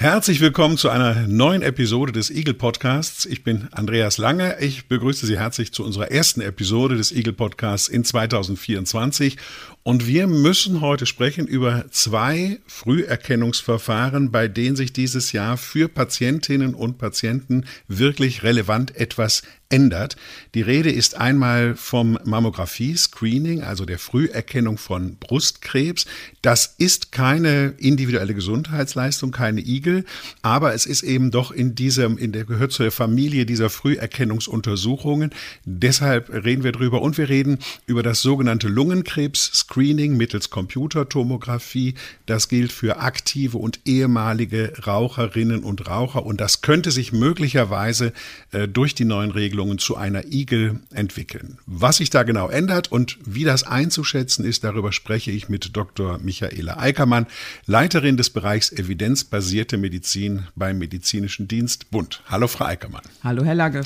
Herzlich willkommen zu einer neuen Episode des Eagle Podcasts. Ich bin Andreas Lange. Ich begrüße Sie herzlich zu unserer ersten Episode des Eagle Podcasts in 2024. Und wir müssen heute sprechen über zwei Früherkennungsverfahren, bei denen sich dieses Jahr für Patientinnen und Patienten wirklich relevant etwas ändert. Die Rede ist einmal vom Mammographie-Screening, also der Früherkennung von Brustkrebs. Das ist keine individuelle Gesundheitsleistung, keine Igel, aber es ist eben doch in diesem, in der gehört zur Familie dieser Früherkennungsuntersuchungen. Deshalb reden wir drüber und wir reden über das sogenannte Lungenkrebs-Screening mittels Computertomographie. Das gilt für aktive und ehemalige Raucherinnen und Raucher und das könnte sich möglicherweise äh, durch die neuen Regelungen zu einer Igel entwickeln. Was sich da genau ändert und wie das einzuschätzen ist, darüber spreche ich mit Dr. Michaela Eickermann, Leiterin des Bereichs evidenzbasierte Medizin beim Medizinischen Dienst Bund. Hallo, Frau Eickermann. Hallo, Herr Lagge.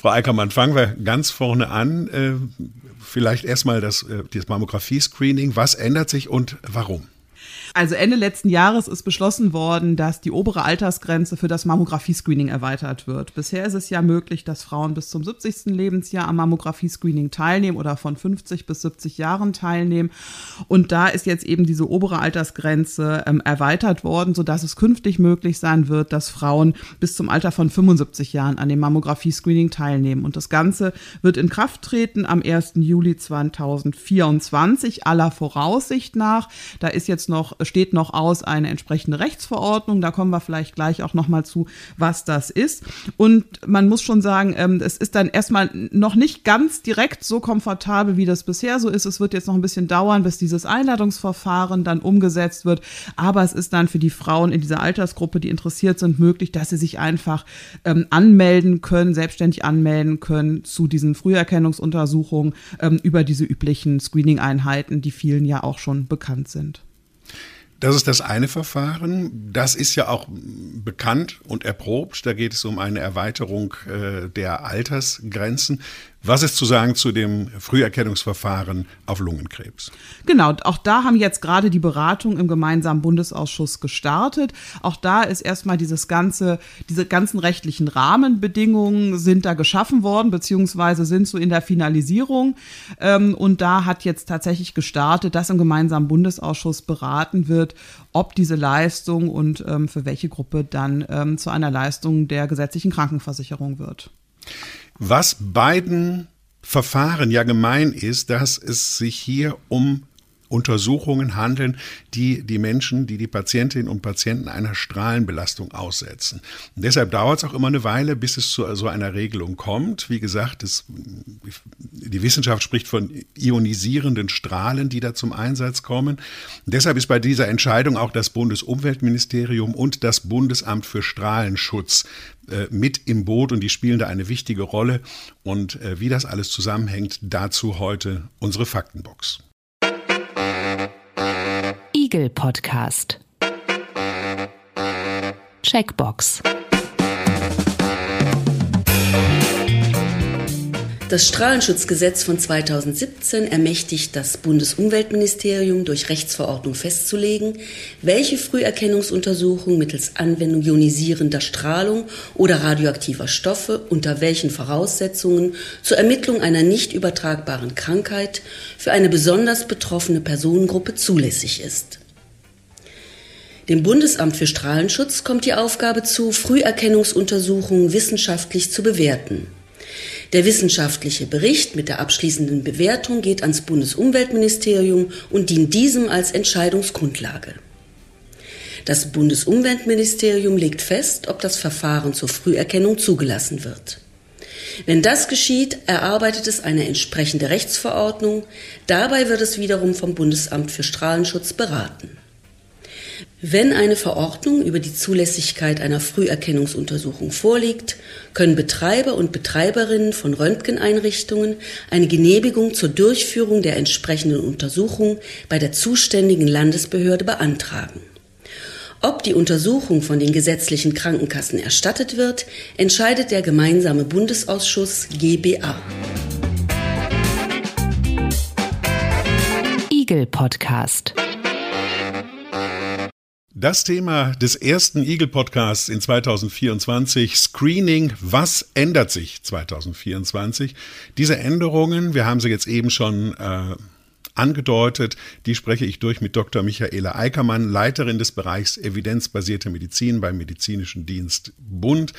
Frau Eickermann, fangen wir ganz vorne an. Äh, vielleicht erstmal das, äh, das Mammographie-Screening. Was ändert sich und warum? Also Ende letzten Jahres ist beschlossen worden, dass die obere Altersgrenze für das Mammographie-Screening erweitert wird. Bisher ist es ja möglich, dass Frauen bis zum 70. Lebensjahr am Mammographie-Screening teilnehmen oder von 50 bis 70 Jahren teilnehmen. Und da ist jetzt eben diese obere Altersgrenze ähm, erweitert worden, sodass es künftig möglich sein wird, dass Frauen bis zum Alter von 75 Jahren an dem Mammographie-Screening teilnehmen. Und das Ganze wird in Kraft treten am 1. Juli 2024 aller Voraussicht nach. Da ist jetzt noch steht noch aus eine entsprechende Rechtsverordnung. Da kommen wir vielleicht gleich auch noch mal zu, was das ist. Und man muss schon sagen, ähm, es ist dann erstmal noch nicht ganz direkt so komfortabel, wie das bisher so ist. Es wird jetzt noch ein bisschen dauern, bis dieses Einladungsverfahren dann umgesetzt wird. Aber es ist dann für die Frauen in dieser Altersgruppe, die interessiert sind, möglich, dass sie sich einfach ähm, anmelden können, selbstständig anmelden können zu diesen Früherkennungsuntersuchungen ähm, über diese üblichen Screening-Einheiten, die vielen ja auch schon bekannt sind. Das ist das eine Verfahren. Das ist ja auch bekannt und erprobt. Da geht es um eine Erweiterung äh, der Altersgrenzen. Was ist zu sagen zu dem Früherkennungsverfahren auf Lungenkrebs? Genau, auch da haben jetzt gerade die Beratungen im gemeinsamen Bundesausschuss gestartet. Auch da ist erstmal dieses ganze, diese ganzen rechtlichen Rahmenbedingungen sind da geschaffen worden, beziehungsweise sind so in der Finalisierung. Ähm, und da hat jetzt tatsächlich gestartet, dass im gemeinsamen Bundesausschuss beraten wird, ob diese Leistung und ähm, für welche Gruppe dann ähm, zu einer Leistung der gesetzlichen Krankenversicherung wird. Was beiden Verfahren ja gemein ist, dass es sich hier um Untersuchungen handeln, die die Menschen, die die Patientinnen und Patienten einer Strahlenbelastung aussetzen. Und deshalb dauert es auch immer eine Weile, bis es zu so einer Regelung kommt. Wie gesagt, das, die Wissenschaft spricht von ionisierenden Strahlen, die da zum Einsatz kommen. Und deshalb ist bei dieser Entscheidung auch das Bundesumweltministerium und das Bundesamt für Strahlenschutz äh, mit im Boot und die spielen da eine wichtige Rolle. Und äh, wie das alles zusammenhängt, dazu heute unsere Faktenbox. Spiegel Podcast. Checkbox. Das Strahlenschutzgesetz von 2017 ermächtigt das Bundesumweltministerium durch Rechtsverordnung festzulegen, welche Früherkennungsuntersuchung mittels Anwendung ionisierender Strahlung oder radioaktiver Stoffe unter welchen Voraussetzungen zur Ermittlung einer nicht übertragbaren Krankheit für eine besonders betroffene Personengruppe zulässig ist. Dem Bundesamt für Strahlenschutz kommt die Aufgabe zu, Früherkennungsuntersuchungen wissenschaftlich zu bewerten. Der wissenschaftliche Bericht mit der abschließenden Bewertung geht ans Bundesumweltministerium und dient diesem als Entscheidungsgrundlage. Das Bundesumweltministerium legt fest, ob das Verfahren zur Früherkennung zugelassen wird. Wenn das geschieht, erarbeitet es eine entsprechende Rechtsverordnung. Dabei wird es wiederum vom Bundesamt für Strahlenschutz beraten. Wenn eine Verordnung über die Zulässigkeit einer Früherkennungsuntersuchung vorliegt, können Betreiber und Betreiberinnen von Röntgeneinrichtungen eine Genehmigung zur Durchführung der entsprechenden Untersuchung bei der zuständigen Landesbehörde beantragen. Ob die Untersuchung von den gesetzlichen Krankenkassen erstattet wird, entscheidet der gemeinsame Bundesausschuss GBA. Eagle Podcast. Das Thema des ersten Eagle Podcasts in 2024, Screening, was ändert sich 2024? Diese Änderungen, wir haben sie jetzt eben schon äh, angedeutet, die spreche ich durch mit Dr. Michaela Eickermann, Leiterin des Bereichs evidenzbasierte Medizin beim Medizinischen Dienst Bund.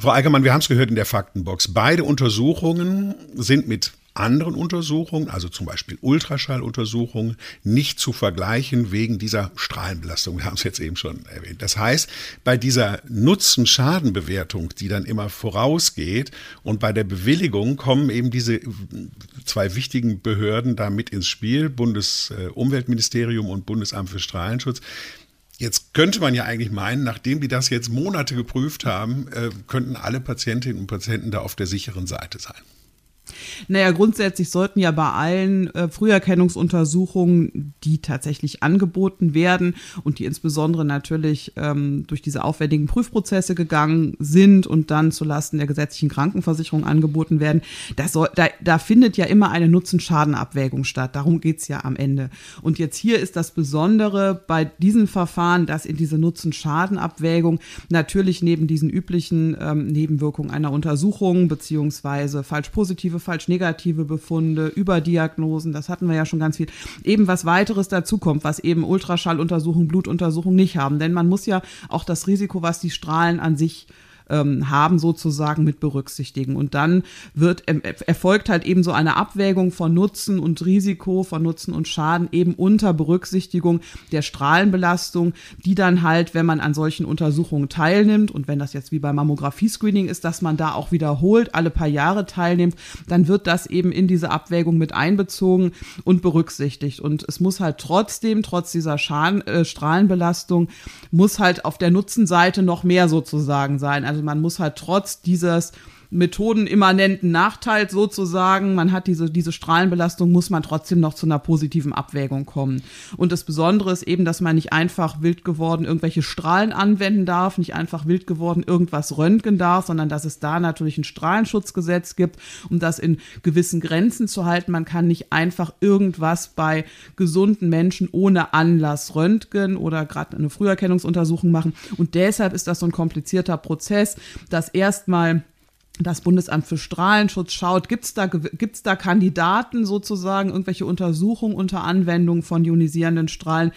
Frau Eickermann, wir haben es gehört in der Faktenbox. Beide Untersuchungen sind mit anderen Untersuchungen, also zum Beispiel Ultraschalluntersuchungen, nicht zu vergleichen wegen dieser Strahlenbelastung. Wir haben es jetzt eben schon erwähnt. Das heißt, bei dieser Nutzen-Schaden-Bewertung, die dann immer vorausgeht und bei der Bewilligung kommen eben diese zwei wichtigen Behörden da mit ins Spiel, Bundesumweltministerium und Bundesamt für Strahlenschutz. Jetzt könnte man ja eigentlich meinen, nachdem die das jetzt Monate geprüft haben, äh, könnten alle Patientinnen und Patienten da auf der sicheren Seite sein. Naja, grundsätzlich sollten ja bei allen äh, Früherkennungsuntersuchungen, die tatsächlich angeboten werden und die insbesondere natürlich ähm, durch diese aufwendigen Prüfprozesse gegangen sind und dann zulasten der gesetzlichen Krankenversicherung angeboten werden, soll, da, da findet ja immer eine Nutzen-Schaden-Abwägung statt. Darum geht's ja am Ende. Und jetzt hier ist das Besondere bei diesen Verfahren, dass in diese Nutzen-Schaden-Abwägung natürlich neben diesen üblichen ähm, Nebenwirkungen einer Untersuchung beziehungsweise falsch positive, falsch falsch-negative Befunde, Überdiagnosen, das hatten wir ja schon ganz viel, eben was weiteres dazukommt, was eben Ultraschalluntersuchungen, Blutuntersuchungen nicht haben. Denn man muss ja auch das Risiko, was die Strahlen an sich ähm, haben, sozusagen mit berücksichtigen. Und dann wird erfolgt halt eben so eine Abwägung von Nutzen und Risiko, von Nutzen und Schaden eben unter Berücksichtigung der Strahlenbelastung, die dann halt, wenn man an solchen Untersuchungen teilnimmt und wenn das jetzt wie beim Mammographie-Screening ist, dass man da auch wiederholt alle paar Jahre teilnimmt, dann wird das eben in diese Abwägung mit einbezogen und berücksichtigt. Und es muss halt trotzdem, trotz dieser Schaden, äh, Strahlenbelastung, muss halt auf der Nutzenseite noch mehr sozusagen sein. Also also man muss halt trotz dieses methodenimmanenten Nachteil sozusagen. Man hat diese, diese Strahlenbelastung, muss man trotzdem noch zu einer positiven Abwägung kommen. Und das Besondere ist eben, dass man nicht einfach wild geworden irgendwelche Strahlen anwenden darf, nicht einfach wild geworden irgendwas röntgen darf, sondern dass es da natürlich ein Strahlenschutzgesetz gibt, um das in gewissen Grenzen zu halten. Man kann nicht einfach irgendwas bei gesunden Menschen ohne Anlass röntgen oder gerade eine Früherkennungsuntersuchung machen. Und deshalb ist das so ein komplizierter Prozess, dass erstmal das Bundesamt für Strahlenschutz schaut, gibt es da, gibt's da Kandidaten sozusagen, irgendwelche Untersuchungen unter Anwendung von ionisierenden Strahlen,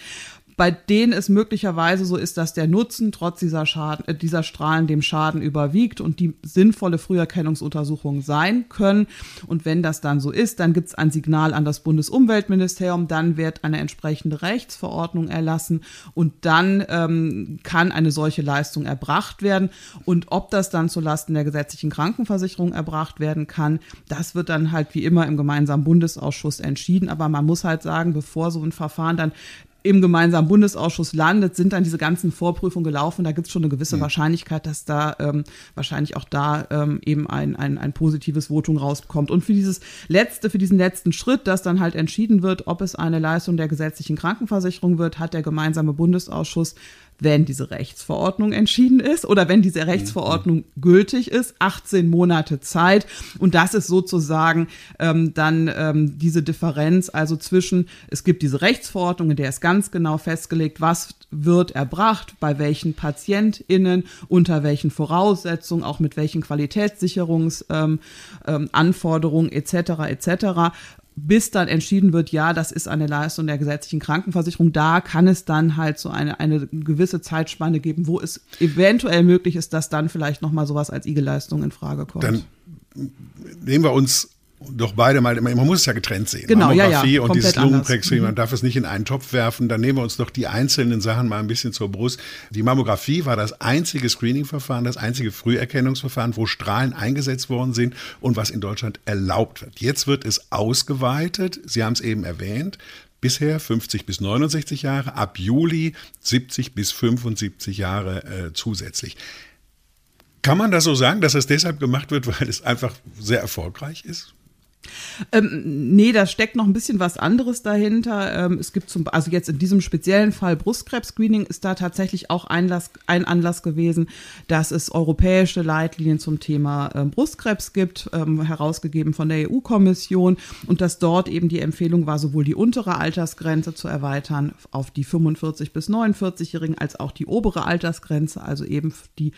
bei denen es möglicherweise so ist, dass der Nutzen trotz dieser, Schaden, äh, dieser Strahlen dem Schaden überwiegt und die sinnvolle Früherkennungsuntersuchungen sein können. Und wenn das dann so ist, dann gibt es ein Signal an das Bundesumweltministerium, dann wird eine entsprechende Rechtsverordnung erlassen und dann ähm, kann eine solche Leistung erbracht werden. Und ob das dann zulasten der gesetzlichen Krankenversicherung erbracht werden kann, das wird dann halt wie immer im gemeinsamen Bundesausschuss entschieden. Aber man muss halt sagen, bevor so ein Verfahren dann im gemeinsamen Bundesausschuss landet, sind dann diese ganzen Vorprüfungen gelaufen. Da gibt es schon eine gewisse mhm. Wahrscheinlichkeit, dass da ähm, wahrscheinlich auch da ähm, eben ein, ein, ein positives Votum rauskommt. Und für dieses letzte, für diesen letzten Schritt, dass dann halt entschieden wird, ob es eine Leistung der gesetzlichen Krankenversicherung wird, hat der gemeinsame Bundesausschuss wenn diese Rechtsverordnung entschieden ist oder wenn diese Rechtsverordnung gültig ist, 18 Monate Zeit. Und das ist sozusagen ähm, dann ähm, diese Differenz, also zwischen, es gibt diese Rechtsverordnung, in der ist ganz genau festgelegt, was wird erbracht, bei welchen PatientInnen, unter welchen Voraussetzungen, auch mit welchen Qualitätssicherungsanforderungen ähm, ähm, etc. etc bis dann entschieden wird, ja, das ist eine Leistung der gesetzlichen Krankenversicherung, da kann es dann halt so eine, eine gewisse Zeitspanne geben, wo es eventuell möglich ist, dass dann vielleicht nochmal sowas als IG-Leistung in Frage kommt. Dann nehmen wir uns doch beide mal, man muss es ja getrennt sehen. Genau, Mammografie ja, ja, und dieses Lungenplexie, mhm. man darf es nicht in einen Topf werfen. Dann nehmen wir uns doch die einzelnen Sachen mal ein bisschen zur Brust. Die Mammographie war das einzige Screening-Verfahren, das einzige Früherkennungsverfahren, wo Strahlen eingesetzt worden sind und was in Deutschland erlaubt wird. Jetzt wird es ausgeweitet. Sie haben es eben erwähnt bisher 50 bis 69 Jahre, ab Juli 70 bis 75 Jahre äh, zusätzlich. Kann man das so sagen, dass es deshalb gemacht wird, weil es einfach sehr erfolgreich ist? Ähm, nee, da steckt noch ein bisschen was anderes dahinter. Ähm, es gibt zum, also jetzt in diesem speziellen Fall Brustkrebs-Screening ist da tatsächlich auch Einlass, ein Anlass gewesen, dass es europäische Leitlinien zum Thema ähm, Brustkrebs gibt, ähm, herausgegeben von der EU-Kommission und dass dort eben die Empfehlung war, sowohl die untere Altersgrenze zu erweitern auf die 45 bis 49-Jährigen als auch die obere Altersgrenze, also eben die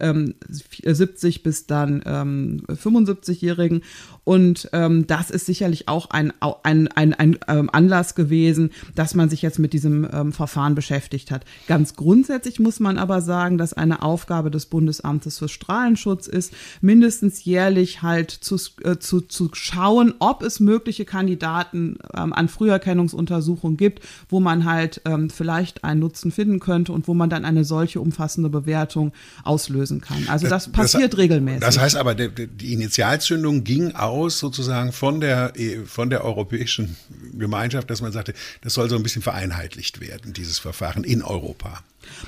70 ähm, bis dann 75-Jährigen ähm, und ähm, das ist sicherlich auch ein, ein, ein, ein ähm, Anlass gewesen, dass man sich jetzt mit diesem ähm, Verfahren beschäftigt hat. Ganz grundsätzlich muss man aber sagen, dass eine Aufgabe des Bundesamtes für Strahlenschutz ist, mindestens jährlich halt zu, äh, zu, zu schauen, ob es mögliche Kandidaten ähm, an Früherkennungsuntersuchungen gibt, wo man halt ähm, vielleicht einen Nutzen finden könnte und wo man dann eine solche umfassende Bewertung auslösen kann. Also das, das passiert das, regelmäßig. Das heißt aber, die, Initialzündung ging aus sozusagen von der, von der europäischen Gemeinschaft, dass man sagte, das soll so ein bisschen vereinheitlicht werden, dieses Verfahren in Europa.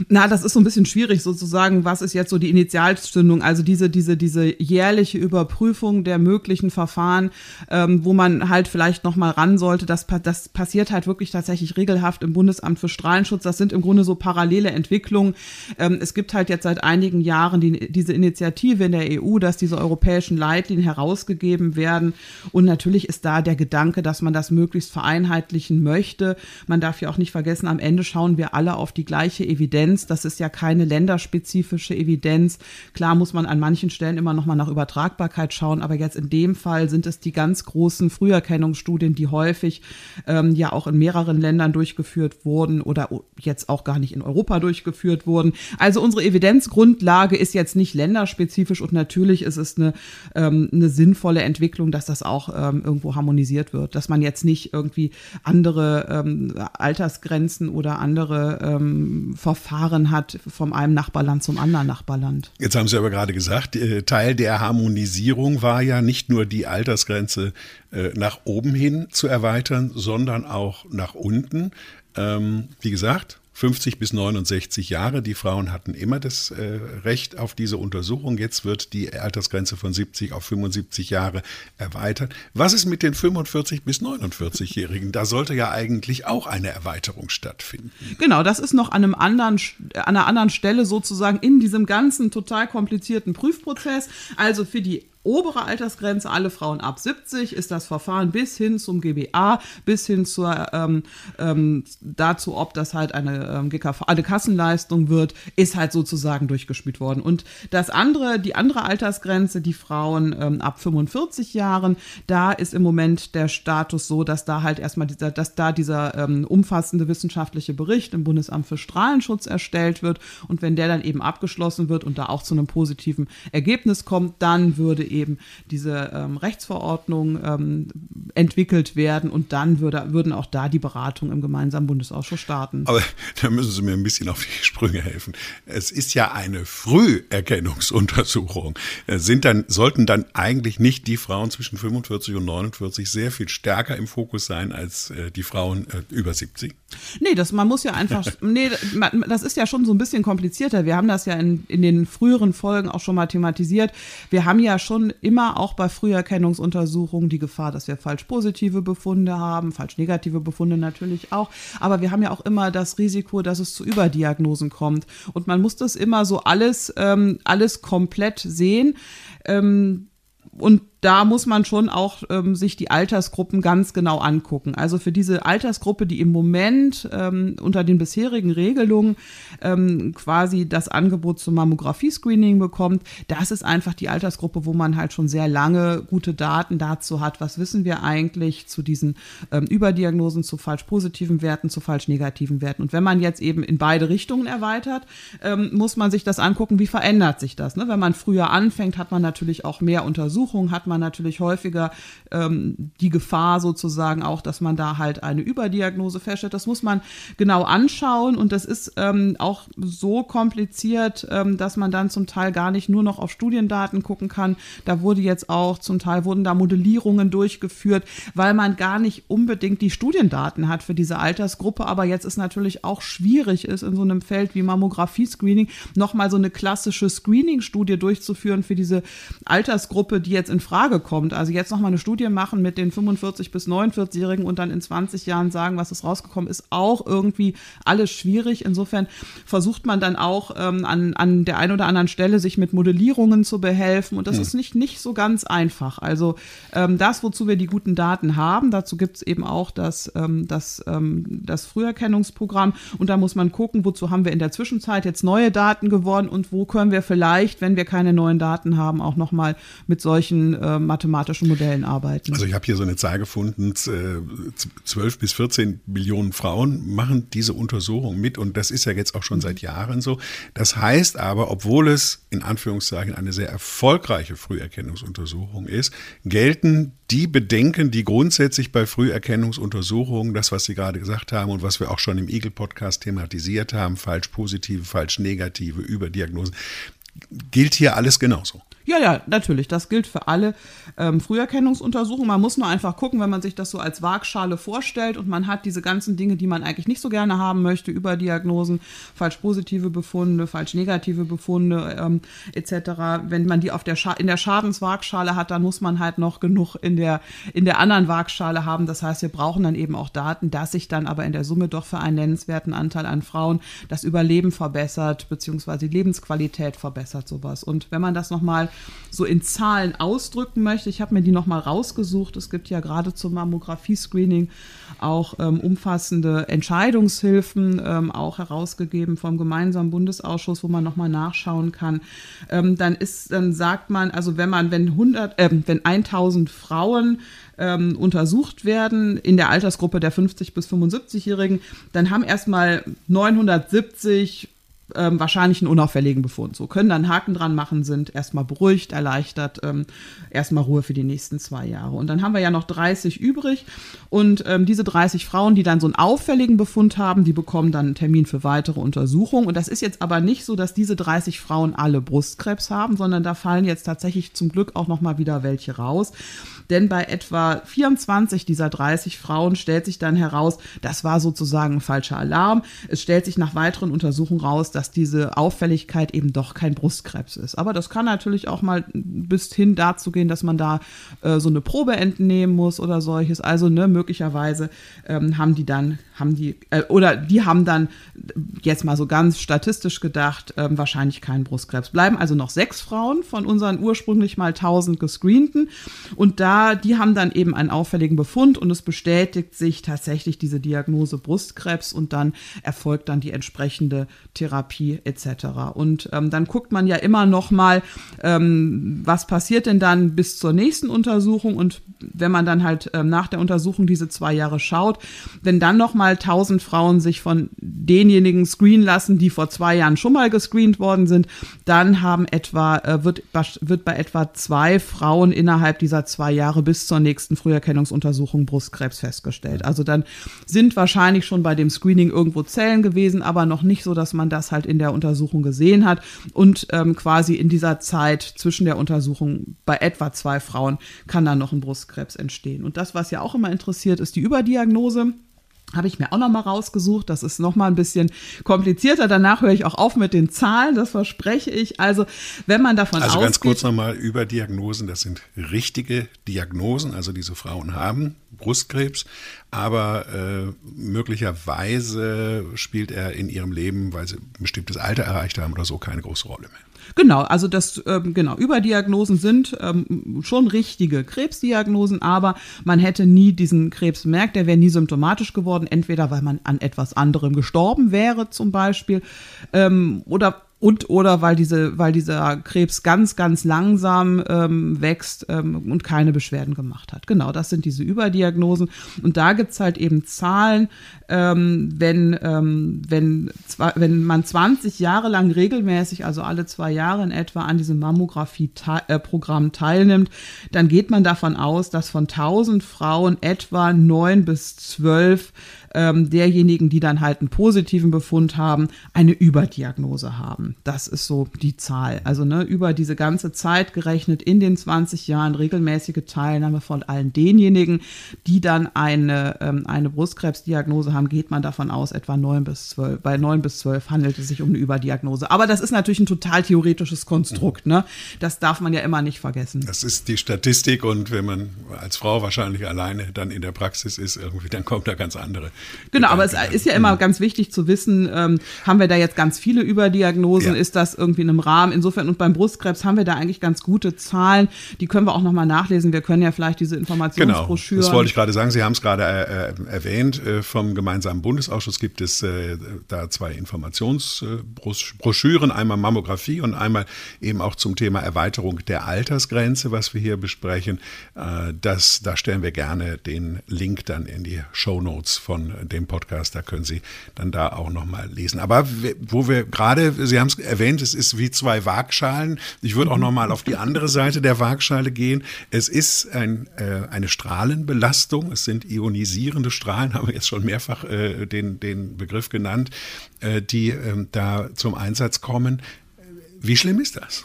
Na, das ist so ein bisschen schwierig sozusagen. Was ist jetzt so die Initialzündung? Also diese, diese, diese jährliche Überprüfung der möglichen Verfahren, ähm, wo man halt vielleicht noch mal ran sollte. Das, das passiert halt wirklich tatsächlich regelhaft im Bundesamt für Strahlenschutz. Das sind im Grunde so parallele Entwicklungen. Ähm, es gibt halt jetzt seit einigen Jahren die, diese Initiative in der EU, dass diese europäischen Leitlinien herausgegeben werden. Und natürlich ist da der Gedanke, dass man das möglichst vereinheitlichen möchte. Man darf ja auch nicht vergessen, am Ende schauen wir alle auf die gleiche Evidenz Evidenz. Das ist ja keine länderspezifische Evidenz. Klar muss man an manchen Stellen immer noch mal nach Übertragbarkeit schauen, aber jetzt in dem Fall sind es die ganz großen Früherkennungsstudien, die häufig ähm, ja auch in mehreren Ländern durchgeführt wurden oder jetzt auch gar nicht in Europa durchgeführt wurden. Also unsere Evidenzgrundlage ist jetzt nicht länderspezifisch und natürlich ist es eine, ähm, eine sinnvolle Entwicklung, dass das auch ähm, irgendwo harmonisiert wird, dass man jetzt nicht irgendwie andere ähm, Altersgrenzen oder andere ähm, Verfahren hat vom einem Nachbarland zum anderen Nachbarland. Jetzt haben Sie aber gerade gesagt, äh, Teil der Harmonisierung war ja nicht nur die Altersgrenze äh, nach oben hin zu erweitern, sondern auch nach unten. Ähm, wie gesagt, 50 bis 69 Jahre. Die Frauen hatten immer das äh, Recht auf diese Untersuchung. Jetzt wird die Altersgrenze von 70 auf 75 Jahre erweitert. Was ist mit den 45 bis 49-Jährigen? Da sollte ja eigentlich auch eine Erweiterung stattfinden. Genau, das ist noch an, einem anderen, an einer anderen Stelle sozusagen in diesem ganzen total komplizierten Prüfprozess. Also für die obere Altersgrenze, alle Frauen ab 70, ist das Verfahren bis hin zum GBA, bis hin zur, ähm, ähm, dazu, ob das halt eine ähm, GKV, eine Kassenleistung wird, ist halt sozusagen durchgespielt worden. Und das andere, die andere Altersgrenze, die Frauen ähm, ab 45 Jahren, da ist im Moment der Status so, dass da halt erstmal dieser, dass da dieser ähm, umfassende wissenschaftliche Bericht im Bundesamt für Strahlenschutz erstellt wird. Und wenn der dann eben abgeschlossen wird und da auch zu einem positiven Ergebnis kommt, dann würde eben eben diese ähm, Rechtsverordnung ähm, entwickelt werden und dann würde, würden auch da die Beratungen im gemeinsamen Bundesausschuss starten. Aber da müssen Sie mir ein bisschen auf die Sprünge helfen. Es ist ja eine Früherkennungsuntersuchung. Äh, sind dann, sollten dann eigentlich nicht die Frauen zwischen 45 und 49 sehr viel stärker im Fokus sein als äh, die Frauen äh, über 70? Nee, das, man muss ja einfach, nee, das ist ja schon so ein bisschen komplizierter. Wir haben das ja in, in den früheren Folgen auch schon mal thematisiert. Wir haben ja schon immer auch bei Früherkennungsuntersuchungen die Gefahr, dass wir falsch positive Befunde haben, falsch negative Befunde natürlich auch. Aber wir haben ja auch immer das Risiko, dass es zu Überdiagnosen kommt. Und man muss das immer so alles, ähm, alles komplett sehen. Ähm, und da muss man schon auch ähm, sich die Altersgruppen ganz genau angucken. Also für diese Altersgruppe, die im Moment ähm, unter den bisherigen Regelungen ähm, quasi das Angebot zum Mammographie-Screening bekommt, das ist einfach die Altersgruppe, wo man halt schon sehr lange gute Daten dazu hat. Was wissen wir eigentlich zu diesen ähm, Überdiagnosen, zu falsch positiven Werten, zu falsch negativen Werten? Und wenn man jetzt eben in beide Richtungen erweitert, ähm, muss man sich das angucken, wie verändert sich das? Ne? Wenn man früher anfängt, hat man natürlich auch mehr Untersuchungen, hat man man natürlich häufiger ähm, die Gefahr sozusagen auch, dass man da halt eine Überdiagnose feststellt. Das muss man genau anschauen und das ist ähm, auch so kompliziert, ähm, dass man dann zum Teil gar nicht nur noch auf Studiendaten gucken kann. Da wurde jetzt auch zum Teil wurden da Modellierungen durchgeführt, weil man gar nicht unbedingt die Studiendaten hat für diese Altersgruppe. Aber jetzt ist natürlich auch schwierig ist in so einem Feld wie Mammographie-Screening nochmal so eine klassische Screening-Studie durchzuführen für diese Altersgruppe, die jetzt in Frage kommt. Also jetzt nochmal eine Studie machen mit den 45 bis 49-Jährigen und dann in 20 Jahren sagen, was ist rausgekommen ist, auch irgendwie alles schwierig. Insofern versucht man dann auch ähm, an, an der einen oder anderen Stelle sich mit Modellierungen zu behelfen und das hm. ist nicht, nicht so ganz einfach. Also ähm, das, wozu wir die guten Daten haben, dazu gibt es eben auch das, ähm, das, ähm, das Früherkennungsprogramm und da muss man gucken, wozu haben wir in der Zwischenzeit jetzt neue Daten gewonnen und wo können wir vielleicht, wenn wir keine neuen Daten haben, auch nochmal mit solchen äh, mathematischen Modellen arbeiten. Also ich habe hier so eine Zahl gefunden, 12 bis 14 Millionen Frauen machen diese Untersuchung mit und das ist ja jetzt auch schon seit Jahren so. Das heißt aber, obwohl es in Anführungszeichen eine sehr erfolgreiche Früherkennungsuntersuchung ist, gelten die Bedenken, die grundsätzlich bei Früherkennungsuntersuchungen, das, was Sie gerade gesagt haben und was wir auch schon im Eagle-Podcast thematisiert haben, falsch positive, falsch negative Überdiagnosen, gilt hier alles genauso. Ja, ja, natürlich. Das gilt für alle ähm, Früherkennungsuntersuchungen. Man muss nur einfach gucken, wenn man sich das so als Waagschale vorstellt und man hat diese ganzen Dinge, die man eigentlich nicht so gerne haben möchte, Überdiagnosen, falsch positive Befunde, falsch negative Befunde ähm, etc. Wenn man die auf der in der Schadenswaagschale hat, dann muss man halt noch genug in der, in der anderen Waagschale haben. Das heißt, wir brauchen dann eben auch Daten, dass sich dann aber in der Summe doch für einen nennenswerten Anteil an Frauen das Überleben verbessert, beziehungsweise die Lebensqualität verbessert, sowas. Und wenn man das nochmal so in Zahlen ausdrücken möchte, ich habe mir die nochmal rausgesucht. Es gibt ja gerade zum Mammographie-Screening auch ähm, umfassende Entscheidungshilfen, ähm, auch herausgegeben vom gemeinsamen Bundesausschuss, wo man nochmal nachschauen kann. Ähm, dann ist, dann sagt man, also wenn man, wenn 100, äh, wenn 1000 Frauen ähm, untersucht werden in der Altersgruppe der 50 bis 75-Jährigen, dann haben erstmal 970 ähm, wahrscheinlich einen unauffälligen Befund. So können dann Haken dran machen, sind erstmal beruhigt, erleichtert, ähm, erstmal Ruhe für die nächsten zwei Jahre. Und dann haben wir ja noch 30 übrig. Und ähm, diese 30 Frauen, die dann so einen auffälligen Befund haben, die bekommen dann einen Termin für weitere Untersuchungen. Und das ist jetzt aber nicht so, dass diese 30 Frauen alle Brustkrebs haben, sondern da fallen jetzt tatsächlich zum Glück auch noch mal wieder welche raus. Denn bei etwa 24 dieser 30 Frauen stellt sich dann heraus, das war sozusagen ein falscher Alarm. Es stellt sich nach weiteren Untersuchungen raus, dass diese Auffälligkeit eben doch kein Brustkrebs ist. Aber das kann natürlich auch mal bis hin dazu gehen, dass man da äh, so eine Probe entnehmen muss oder solches. Also ne, möglicherweise ähm, haben die dann, haben die, äh, oder die haben dann jetzt mal so ganz statistisch gedacht, äh, wahrscheinlich keinen Brustkrebs. Bleiben also noch sechs Frauen von unseren ursprünglich mal 1000 gescreenten. Und da, die haben dann eben einen auffälligen Befund und es bestätigt sich tatsächlich diese Diagnose Brustkrebs und dann erfolgt dann die entsprechende Therapie Therapie etc. Und ähm, dann guckt man ja immer noch mal, ähm, was passiert denn dann bis zur nächsten Untersuchung und wenn man dann halt ähm, nach der Untersuchung diese zwei Jahre schaut, wenn dann noch mal 1000 Frauen sich von denjenigen screenen lassen, die vor zwei Jahren schon mal gescreent worden sind, dann haben etwa äh, wird wird bei etwa zwei Frauen innerhalb dieser zwei Jahre bis zur nächsten Früherkennungsuntersuchung Brustkrebs festgestellt. Also dann sind wahrscheinlich schon bei dem Screening irgendwo Zellen gewesen, aber noch nicht so, dass man das halt in der Untersuchung gesehen hat und ähm, quasi in dieser Zeit zwischen der Untersuchung bei etwa zwei Frauen kann dann noch ein Brustkrebs entstehen. Und das, was ja auch immer interessiert, ist die Überdiagnose. Habe ich mir auch noch mal rausgesucht. Das ist noch mal ein bisschen komplizierter. Danach höre ich auch auf mit den Zahlen. Das verspreche ich. Also, wenn man davon Also ganz kurz noch mal über Diagnosen. Das sind richtige Diagnosen. Also diese Frauen haben Brustkrebs, aber äh, möglicherweise spielt er in ihrem Leben, weil sie ein bestimmtes Alter erreicht haben oder so, keine große Rolle mehr. Genau, also das, ähm, genau, Überdiagnosen sind ähm, schon richtige Krebsdiagnosen, aber man hätte nie diesen Krebs bemerkt, der wäre nie symptomatisch geworden, entweder weil man an etwas anderem gestorben wäre zum Beispiel ähm, oder und oder weil diese, weil dieser Krebs ganz, ganz langsam ähm, wächst ähm, und keine Beschwerden gemacht hat. Genau, das sind diese Überdiagnosen. Und da gibt's halt eben Zahlen, ähm, wenn, ähm, wenn, wenn man 20 Jahre lang regelmäßig, also alle zwei Jahre in etwa, an diesem Mammographie-Programm teilnimmt, dann geht man davon aus, dass von 1000 Frauen etwa neun bis zwölf ähm, derjenigen, die dann halt einen positiven Befund haben, eine Überdiagnose haben. Das ist so die Zahl. Also ne, über diese ganze Zeit gerechnet in den 20 Jahren regelmäßige Teilnahme von allen denjenigen, die dann eine, ähm, eine Brustkrebsdiagnose haben, geht man davon aus, etwa 9 bis 12. Bei 9 bis 12 handelt es sich um eine Überdiagnose. Aber das ist natürlich ein total theoretisches Konstrukt. Ne? Das darf man ja immer nicht vergessen. Das ist die Statistik und wenn man als Frau wahrscheinlich alleine dann in der Praxis ist, irgendwie, dann kommt da ganz andere Genau, aber es ist ja immer ganz wichtig zu wissen, ähm, haben wir da jetzt ganz viele Überdiagnosen, ja. ist das irgendwie in einem Rahmen? Insofern und beim Brustkrebs haben wir da eigentlich ganz gute Zahlen, die können wir auch nochmal nachlesen. Wir können ja vielleicht diese Informationsbroschüren. Genau, das wollte ich gerade sagen. Sie haben es gerade äh, äh, erwähnt, äh, vom gemeinsamen Bundesausschuss gibt es äh, da zwei Informationsbroschüren, einmal Mammographie und einmal eben auch zum Thema Erweiterung der Altersgrenze, was wir hier besprechen. Äh, das, da stellen wir gerne den Link dann in die Show Notes von dem Podcast, da können Sie dann da auch nochmal lesen. Aber wo wir gerade, Sie haben es erwähnt, es ist wie zwei Waagschalen. Ich würde auch nochmal auf die andere Seite der Waagschale gehen. Es ist ein, äh, eine Strahlenbelastung. Es sind ionisierende Strahlen, haben wir jetzt schon mehrfach äh, den, den Begriff genannt, äh, die ähm, da zum Einsatz kommen. Wie schlimm ist das?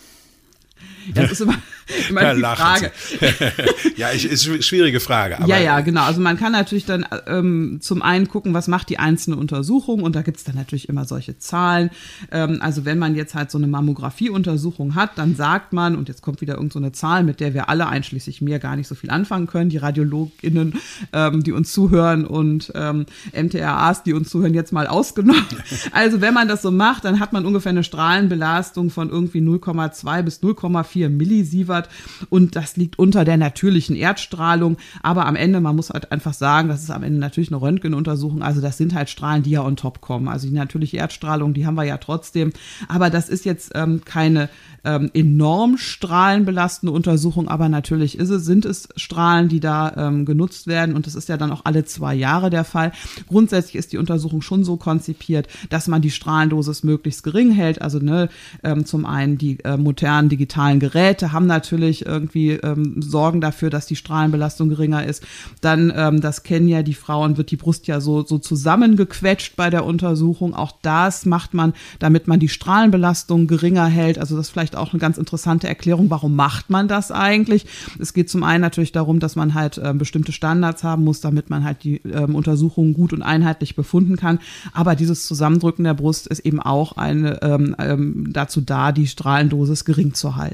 Das ist immer, immer ja, die Frage. ja, ich, ist eine schwierige Frage. ja, ja, genau. Also man kann natürlich dann ähm, zum einen gucken, was macht die einzelne Untersuchung und da gibt es dann natürlich immer solche Zahlen. Ähm, also wenn man jetzt halt so eine Mammografieuntersuchung hat, dann sagt man, und jetzt kommt wieder irgendeine so Zahl, mit der wir alle, einschließlich mir, gar nicht so viel anfangen können, die RadiologInnen, ähm, die uns zuhören und ähm, MTRAs, die uns zuhören, jetzt mal ausgenommen. Also wenn man das so macht, dann hat man ungefähr eine Strahlenbelastung von irgendwie 0,2 bis 0,4 Millisievert. Und das liegt unter der natürlichen Erdstrahlung. Aber am Ende, man muss halt einfach sagen, das ist am Ende natürlich eine Röntgenuntersuchung. Also das sind halt Strahlen, die ja on top kommen. Also die natürliche Erdstrahlung, die haben wir ja trotzdem. Aber das ist jetzt ähm, keine ähm, enorm strahlenbelastende Untersuchung, aber natürlich ist es, sind es Strahlen, die da ähm, genutzt werden und das ist ja dann auch alle zwei Jahre der Fall. Grundsätzlich ist die Untersuchung schon so konzipiert, dass man die Strahlendosis möglichst gering hält. Also ne, ähm, zum einen die äh, modernen digitalen Geräte haben natürlich irgendwie ähm, Sorgen dafür, dass die Strahlenbelastung geringer ist. Dann, ähm, das kennen ja die Frauen, wird die Brust ja so, so zusammengequetscht bei der Untersuchung. Auch das macht man, damit man die Strahlenbelastung geringer hält. Also das vielleicht vielleicht auch eine ganz interessante Erklärung, warum macht man das eigentlich? Es geht zum einen natürlich darum, dass man halt äh, bestimmte Standards haben muss, damit man halt die ähm, Untersuchungen gut und einheitlich befunden kann. Aber dieses Zusammendrücken der Brust ist eben auch eine, ähm, ähm, dazu da, die Strahlendosis gering zu halten.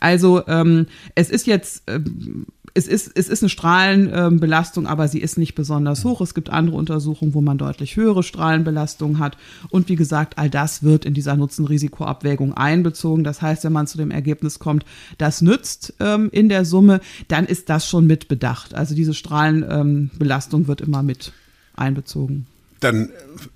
Also ähm, es ist jetzt ähm, es ist, es ist eine Strahlenbelastung, aber sie ist nicht besonders hoch. Es gibt andere Untersuchungen, wo man deutlich höhere Strahlenbelastung hat. Und wie gesagt, all das wird in dieser Nutzen-Risiko-Abwägung einbezogen. Das heißt, wenn man zu dem Ergebnis kommt, das nützt ähm, in der Summe, dann ist das schon mit bedacht. Also diese Strahlenbelastung ähm, wird immer mit einbezogen. Dann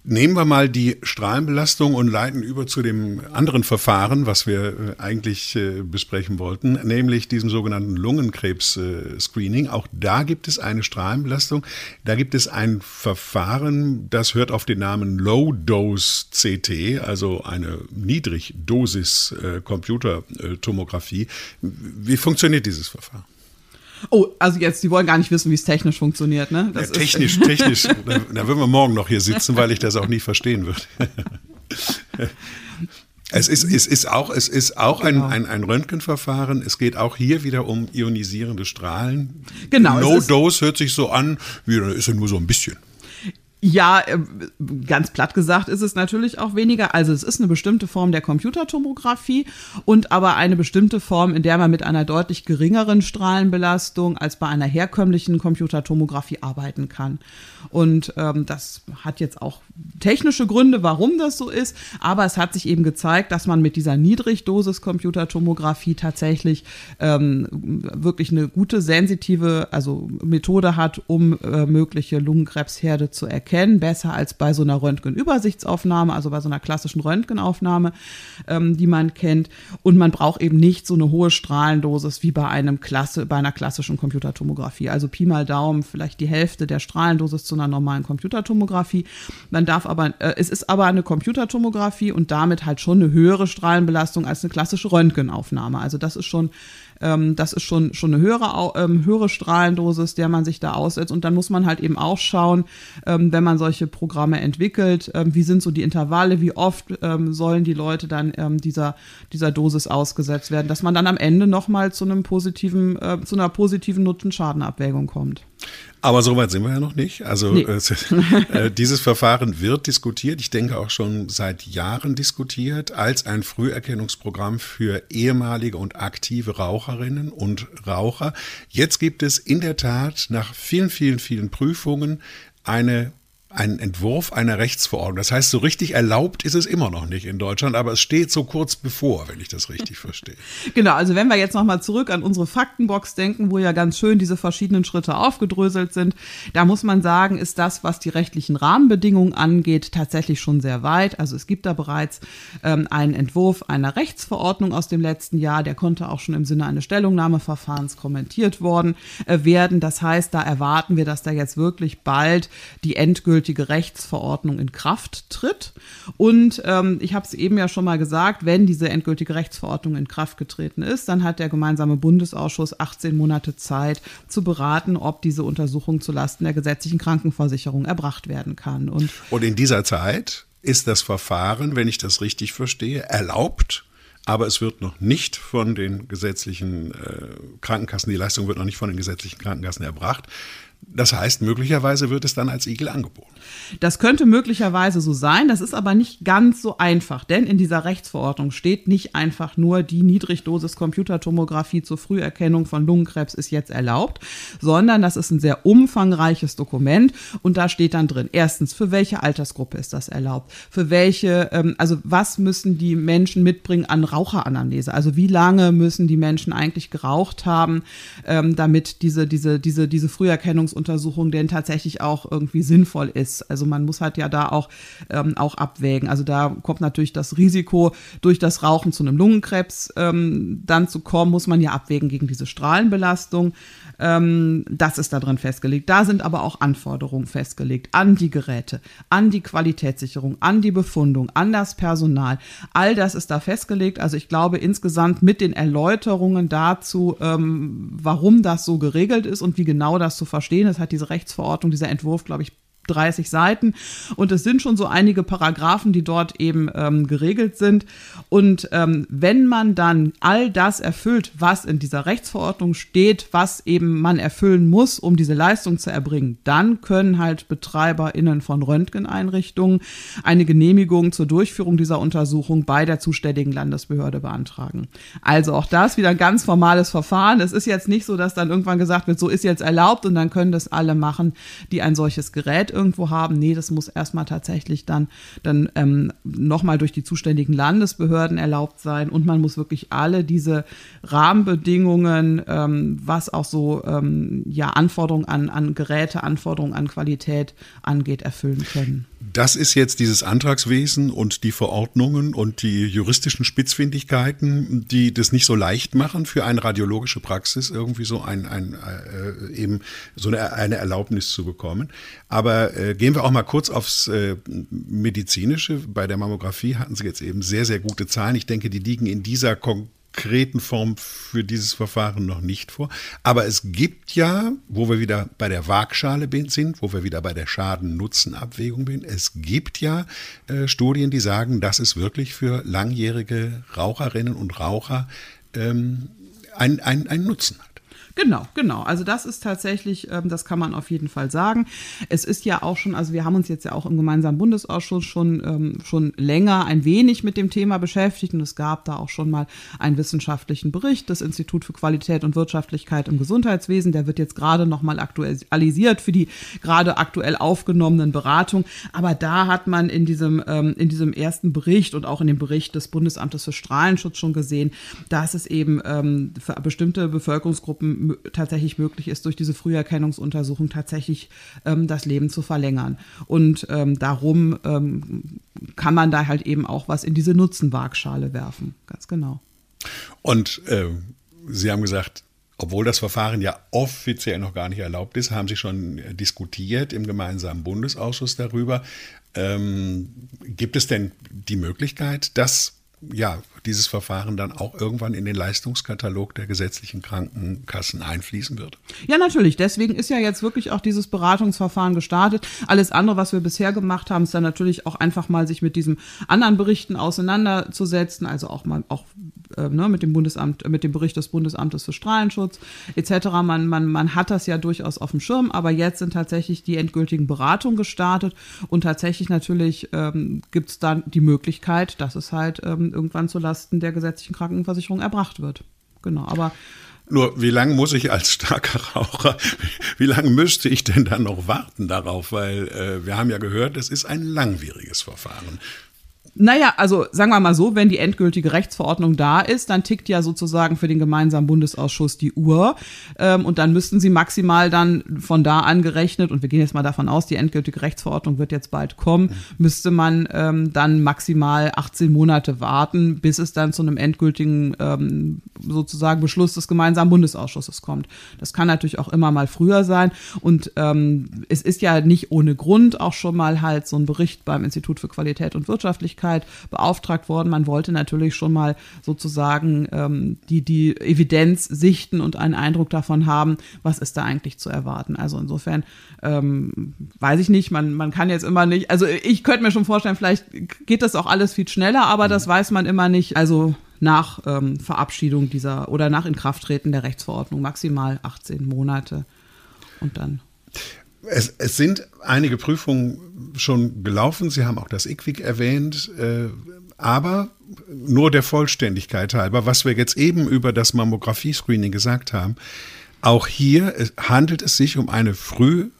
nehmen wir mal die Strahlenbelastung und leiten über zu dem anderen Verfahren, was wir äh, eigentlich äh, besprechen wollten, nämlich diesem sogenannten Lungenkrebs-Screening. Auch da gibt es eine Strahlenbelastung. Da gibt es ein Verfahren, das hört auf den Namen Low-Dose-CT, also eine Niedrigdosis-Computertomographie. Wie funktioniert dieses Verfahren? Oh, also jetzt, die wollen gar nicht wissen, wie es technisch funktioniert, ne? Ja, technisch, technisch. Da, da würden wir morgen noch hier sitzen, weil ich das auch nie verstehen würde. Es ist, es ist auch, es ist auch genau. ein, ein, ein Röntgenverfahren. Es geht auch hier wieder um ionisierende Strahlen. Genau. No Dose hört sich so an, wie ist ja nur so ein bisschen. Ja, äh, ganz platt gesagt ist es natürlich auch weniger. Also es ist eine bestimmte Form der Computertomographie und aber eine bestimmte Form, in der man mit einer deutlich geringeren Strahlenbelastung als bei einer herkömmlichen Computertomographie arbeiten kann. Und ähm, das hat jetzt auch technische Gründe, warum das so ist. Aber es hat sich eben gezeigt, dass man mit dieser Niedrigdosis-Computertomographie tatsächlich ähm, wirklich eine gute sensitive, also Methode hat, um äh, mögliche Lungenkrebsherde zu erkennen erkennen, besser als bei so einer Röntgenübersichtsaufnahme, also bei so einer klassischen Röntgenaufnahme, ähm, die man kennt. Und man braucht eben nicht so eine hohe Strahlendosis wie bei einem Klasse, bei einer klassischen Computertomographie. Also Pi mal Daumen, vielleicht die Hälfte der Strahlendosis zu einer normalen Computertomographie. Man darf aber, äh, es ist aber eine Computertomographie und damit halt schon eine höhere Strahlenbelastung als eine klassische Röntgenaufnahme. Also das ist schon ähm, das ist schon, schon eine höhere, ähm, höhere Strahlendosis, der man sich da aussetzt. Und dann muss man halt eben auch schauen, ähm, wenn man solche Programme entwickelt, ähm, wie sind so die Intervalle, wie oft ähm, sollen die Leute dann ähm, dieser, dieser Dosis ausgesetzt werden, dass man dann am Ende nochmal zu einem positiven, äh, zu einer positiven Nutzen-Schaden-Abwägung kommt. Aber so weit sind wir ja noch nicht. Also nee. äh, dieses Verfahren wird diskutiert, ich denke auch schon seit Jahren diskutiert, als ein Früherkennungsprogramm für ehemalige und aktive Raucherinnen und Raucher. Jetzt gibt es in der Tat nach vielen, vielen, vielen Prüfungen eine ein Entwurf einer Rechtsverordnung. Das heißt, so richtig erlaubt ist es immer noch nicht in Deutschland, aber es steht so kurz bevor, wenn ich das richtig verstehe. Genau, also wenn wir jetzt nochmal zurück an unsere Faktenbox denken, wo ja ganz schön diese verschiedenen Schritte aufgedröselt sind, da muss man sagen, ist das, was die rechtlichen Rahmenbedingungen angeht, tatsächlich schon sehr weit. Also es gibt da bereits ähm, einen Entwurf einer Rechtsverordnung aus dem letzten Jahr, der konnte auch schon im Sinne eines Stellungnahmeverfahrens kommentiert worden äh, werden. Das heißt, da erwarten wir, dass da jetzt wirklich bald die endgültige endgültige Rechtsverordnung in Kraft tritt. Und ähm, ich habe es eben ja schon mal gesagt, wenn diese endgültige Rechtsverordnung in Kraft getreten ist, dann hat der gemeinsame Bundesausschuss 18 Monate Zeit zu beraten, ob diese Untersuchung zulasten der gesetzlichen Krankenversicherung erbracht werden kann. Und, Und in dieser Zeit ist das Verfahren, wenn ich das richtig verstehe, erlaubt aber es wird noch nicht von den gesetzlichen äh, Krankenkassen, die Leistung wird noch nicht von den gesetzlichen Krankenkassen erbracht. Das heißt, möglicherweise wird es dann als Igel angeboten. Das könnte möglicherweise so sein, das ist aber nicht ganz so einfach, denn in dieser Rechtsverordnung steht nicht einfach nur die Niedrigdosis Computertomographie zur Früherkennung von Lungenkrebs ist jetzt erlaubt, sondern das ist ein sehr umfangreiches Dokument und da steht dann drin, erstens, für welche Altersgruppe ist das erlaubt, für welche, ähm, also was müssen die Menschen mitbringen an Raucheranamnese, also wie lange müssen die Menschen eigentlich geraucht haben, ähm, damit diese, diese, diese, diese Früherkennungsuntersuchung denn tatsächlich auch irgendwie sinnvoll ist. Also man muss halt ja da auch, ähm, auch abwägen. Also da kommt natürlich das Risiko, durch das Rauchen zu einem Lungenkrebs ähm, dann zu kommen, muss man ja abwägen gegen diese Strahlenbelastung. Ähm, das ist da drin festgelegt. Da sind aber auch Anforderungen festgelegt an die Geräte, an die Qualitätssicherung, an die Befundung, an das Personal. All das ist da festgelegt. Also ich glaube insgesamt mit den Erläuterungen dazu, ähm, warum das so geregelt ist und wie genau das zu verstehen ist, hat diese Rechtsverordnung, dieser Entwurf, glaube ich, 30 Seiten und es sind schon so einige Paragraphen, die dort eben ähm, geregelt sind. Und ähm, wenn man dann all das erfüllt, was in dieser Rechtsverordnung steht, was eben man erfüllen muss, um diese Leistung zu erbringen, dann können halt BetreiberInnen von Röntgeneinrichtungen eine Genehmigung zur Durchführung dieser Untersuchung bei der zuständigen Landesbehörde beantragen. Also auch das wieder ein ganz formales Verfahren. Es ist jetzt nicht so, dass dann irgendwann gesagt wird, so ist jetzt erlaubt und dann können das alle machen, die ein solches Gerät irgendwo haben. Nee, das muss erstmal tatsächlich dann, dann ähm, nochmal durch die zuständigen Landesbehörden erlaubt sein und man muss wirklich alle diese Rahmenbedingungen, ähm, was auch so ähm, ja, Anforderungen an, an Geräte, Anforderungen an Qualität angeht, erfüllen können. Das ist jetzt dieses Antragswesen und die Verordnungen und die juristischen Spitzfindigkeiten, die das nicht so leicht machen für eine radiologische Praxis, irgendwie so ein, ein äh, eben so eine, eine Erlaubnis zu bekommen. Aber äh, gehen wir auch mal kurz aufs äh, medizinische. Bei der Mammographie hatten Sie jetzt eben sehr, sehr gute Zahlen. Ich denke, die liegen in dieser Kon konkreten Form für dieses Verfahren noch nicht vor. Aber es gibt ja, wo wir wieder bei der Waagschale sind, wo wir wieder bei der Schaden-Nutzen-Abwägung sind, es gibt ja äh, Studien, die sagen, dass es wirklich für langjährige Raucherinnen und Raucher ähm, einen ein Nutzen hat. Genau, genau. Also das ist tatsächlich, ähm, das kann man auf jeden Fall sagen. Es ist ja auch schon, also wir haben uns jetzt ja auch im gemeinsamen Bundesausschuss schon, ähm, schon länger ein wenig mit dem Thema beschäftigt und es gab da auch schon mal einen wissenschaftlichen Bericht des Institut für Qualität und Wirtschaftlichkeit im Gesundheitswesen. Der wird jetzt gerade nochmal aktualisiert für die gerade aktuell aufgenommenen Beratungen. Aber da hat man in diesem, ähm, in diesem ersten Bericht und auch in dem Bericht des Bundesamtes für Strahlenschutz schon gesehen, dass es eben ähm, für bestimmte Bevölkerungsgruppen tatsächlich möglich ist, durch diese Früherkennungsuntersuchung tatsächlich ähm, das Leben zu verlängern. Und ähm, darum ähm, kann man da halt eben auch was in diese Nutzenwaagschale werfen. Ganz genau. Und äh, Sie haben gesagt, obwohl das Verfahren ja offiziell noch gar nicht erlaubt ist, haben Sie schon diskutiert im gemeinsamen Bundesausschuss darüber. Ähm, gibt es denn die Möglichkeit, dass ja, dieses Verfahren dann auch irgendwann in den Leistungskatalog der gesetzlichen Krankenkassen einfließen wird. Ja, natürlich. Deswegen ist ja jetzt wirklich auch dieses Beratungsverfahren gestartet. Alles andere, was wir bisher gemacht haben, ist dann natürlich auch einfach mal sich mit diesen anderen Berichten auseinanderzusetzen, also auch mal auch äh, ne, mit dem Bundesamt, mit dem Bericht des Bundesamtes für Strahlenschutz etc. Man, man, man hat das ja durchaus auf dem Schirm, aber jetzt sind tatsächlich die endgültigen Beratungen gestartet und tatsächlich natürlich ähm, gibt es dann die Möglichkeit, dass es halt ähm, irgendwann zulasten der gesetzlichen Krankenversicherung erbracht wird. Genau, aber nur, wie lange muss ich als starker Raucher, wie lange müsste ich denn dann noch warten darauf? Weil äh, wir haben ja gehört, es ist ein langwieriges Verfahren. Naja, also sagen wir mal so, wenn die endgültige Rechtsverordnung da ist, dann tickt ja sozusagen für den gemeinsamen Bundesausschuss die Uhr. Ähm, und dann müssten sie maximal dann von da an gerechnet, und wir gehen jetzt mal davon aus, die endgültige Rechtsverordnung wird jetzt bald kommen, müsste man ähm, dann maximal 18 Monate warten, bis es dann zu einem endgültigen ähm, sozusagen Beschluss des gemeinsamen Bundesausschusses kommt. Das kann natürlich auch immer mal früher sein. Und ähm, es ist ja nicht ohne Grund auch schon mal halt so ein Bericht beim Institut für Qualität und Wirtschaftlichkeit Öffentlichkeit beauftragt worden. Man wollte natürlich schon mal sozusagen ähm, die, die Evidenz sichten und einen Eindruck davon haben, was ist da eigentlich zu erwarten. Also insofern ähm, weiß ich nicht, man, man kann jetzt immer nicht, also ich könnte mir schon vorstellen, vielleicht geht das auch alles viel schneller, aber das weiß man immer nicht. Also nach ähm, Verabschiedung dieser oder nach Inkrafttreten der Rechtsverordnung maximal 18 Monate und dann. Es, es, sind einige Prüfungen schon gelaufen. Sie haben auch das IQWIC erwähnt. Äh, aber nur der Vollständigkeit halber, was wir jetzt eben über das Mammographie-Screening gesagt haben, auch hier handelt es sich um eine früh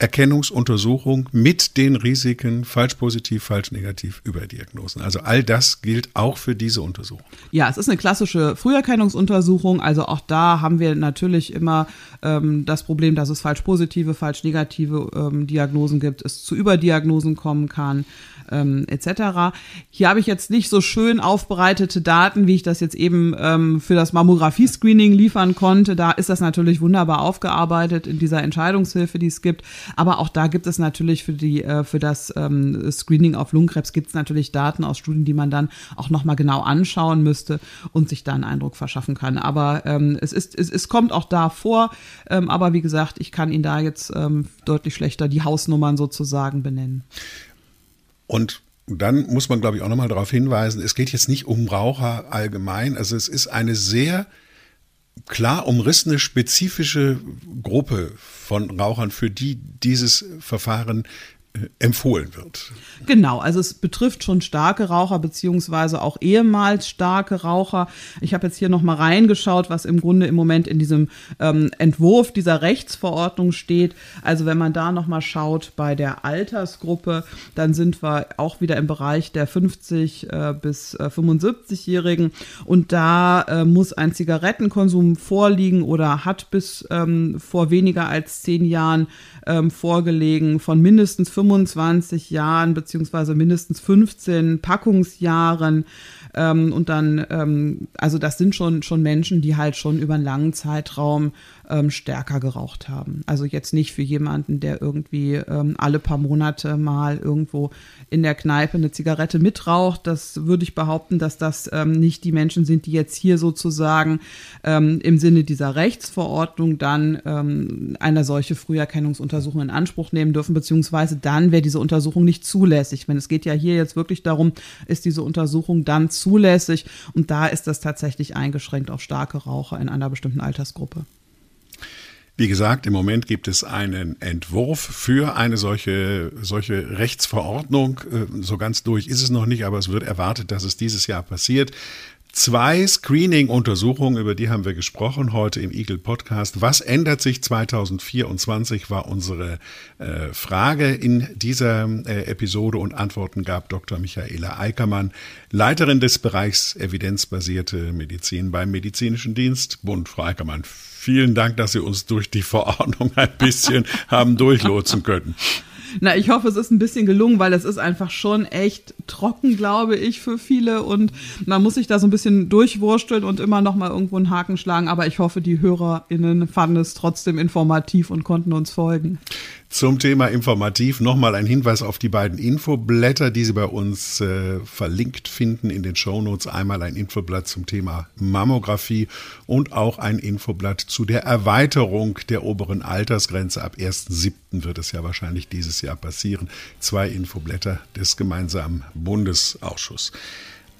Erkennungsuntersuchung mit den Risiken falsch positiv, falsch negativ Überdiagnosen. Also all das gilt auch für diese Untersuchung. Ja, es ist eine klassische Früherkennungsuntersuchung. Also auch da haben wir natürlich immer ähm, das Problem, dass es falsch positive, falsch negative ähm, Diagnosen gibt, es zu Überdiagnosen kommen kann ähm, etc. Hier habe ich jetzt nicht so schön aufbereitete Daten, wie ich das jetzt eben ähm, für das Mammographie-Screening liefern konnte. Da ist das natürlich wunderbar aufgearbeitet in dieser Entscheidungshilfe, die es gibt. Aber auch da gibt es natürlich für die äh, für das ähm, Screening auf Lungenkrebs gibt es natürlich Daten aus Studien, die man dann auch noch mal genau anschauen müsste und sich da einen Eindruck verschaffen kann. Aber ähm, es ist es, es kommt auch da vor. Ähm, aber wie gesagt, ich kann Ihnen da jetzt ähm, deutlich schlechter die Hausnummern sozusagen benennen. Und dann muss man, glaube ich, auch nochmal darauf hinweisen, es geht jetzt nicht um Raucher allgemein. Also es ist eine sehr klar umrissene, spezifische Gruppe von Rauchern, für die dieses Verfahren empfohlen wird. Genau, also es betrifft schon starke Raucher beziehungsweise auch ehemals starke Raucher. Ich habe jetzt hier noch mal reingeschaut, was im Grunde im Moment in diesem ähm, Entwurf dieser Rechtsverordnung steht. Also wenn man da noch mal schaut bei der Altersgruppe, dann sind wir auch wieder im Bereich der 50 äh, bis äh, 75-Jährigen und da äh, muss ein Zigarettenkonsum vorliegen oder hat bis ähm, vor weniger als zehn Jahren ähm, vorgelegen von mindestens 25 Jahren beziehungsweise mindestens 15 Packungsjahren. Ähm, und dann, ähm, also das sind schon, schon Menschen, die halt schon über einen langen Zeitraum ähm, stärker geraucht haben. Also jetzt nicht für jemanden, der irgendwie ähm, alle paar Monate mal irgendwo in der Kneipe eine Zigarette mitraucht. Das würde ich behaupten, dass das ähm, nicht die Menschen sind, die jetzt hier sozusagen ähm, im Sinne dieser Rechtsverordnung dann ähm, eine solche Früherkennungsuntersuchung in Anspruch nehmen dürfen, beziehungsweise dann wäre diese Untersuchung nicht zulässig. Wenn es geht ja hier jetzt wirklich darum, ist diese Untersuchung dann zulässig und da ist das tatsächlich eingeschränkt auf starke Raucher in einer bestimmten Altersgruppe. Wie gesagt, im Moment gibt es einen Entwurf für eine solche, solche Rechtsverordnung. Äh, so ganz durch ist es noch nicht, aber es wird erwartet, dass es dieses Jahr passiert. Zwei Screening-Untersuchungen, über die haben wir gesprochen heute im Eagle Podcast. Was ändert sich 2024 war unsere äh, Frage in dieser äh, Episode und Antworten gab Dr. Michaela Eickermann, Leiterin des Bereichs evidenzbasierte Medizin beim Medizinischen Dienst Bund. Frau Eickermann, vielen Dank, dass Sie uns durch die Verordnung ein bisschen haben durchlotsen können. Na, ich hoffe, es ist ein bisschen gelungen, weil es ist einfach schon echt trocken, glaube ich, für viele und man muss sich da so ein bisschen durchwursteln und immer noch mal irgendwo einen Haken schlagen. Aber ich hoffe, die HörerInnen fanden es trotzdem informativ und konnten uns folgen. Zum Thema informativ nochmal ein Hinweis auf die beiden Infoblätter, die Sie bei uns äh, verlinkt finden in den Shownotes. Einmal ein Infoblatt zum Thema Mammographie und auch ein Infoblatt zu der Erweiterung der oberen Altersgrenze. Ab 1.7. wird es ja wahrscheinlich dieses Jahr passieren. Zwei Infoblätter des gemeinsamen Bundesausschusses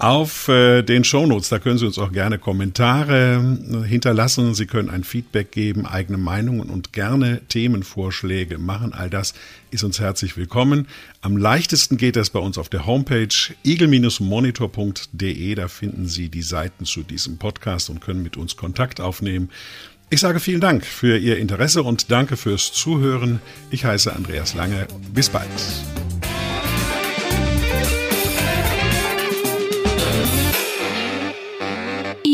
auf äh, den Shownotes. Da können Sie uns auch gerne Kommentare äh, hinterlassen. Sie können ein Feedback geben, eigene Meinungen und gerne Themenvorschläge machen. All das ist uns herzlich willkommen. Am leichtesten geht das bei uns auf der Homepage eagle-monitor.de. Da finden Sie die Seiten zu diesem Podcast und können mit uns Kontakt aufnehmen. Ich sage vielen Dank für Ihr Interesse und danke fürs Zuhören. Ich heiße Andreas Lange. Bis bald.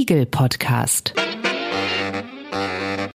Spiegel Podcast.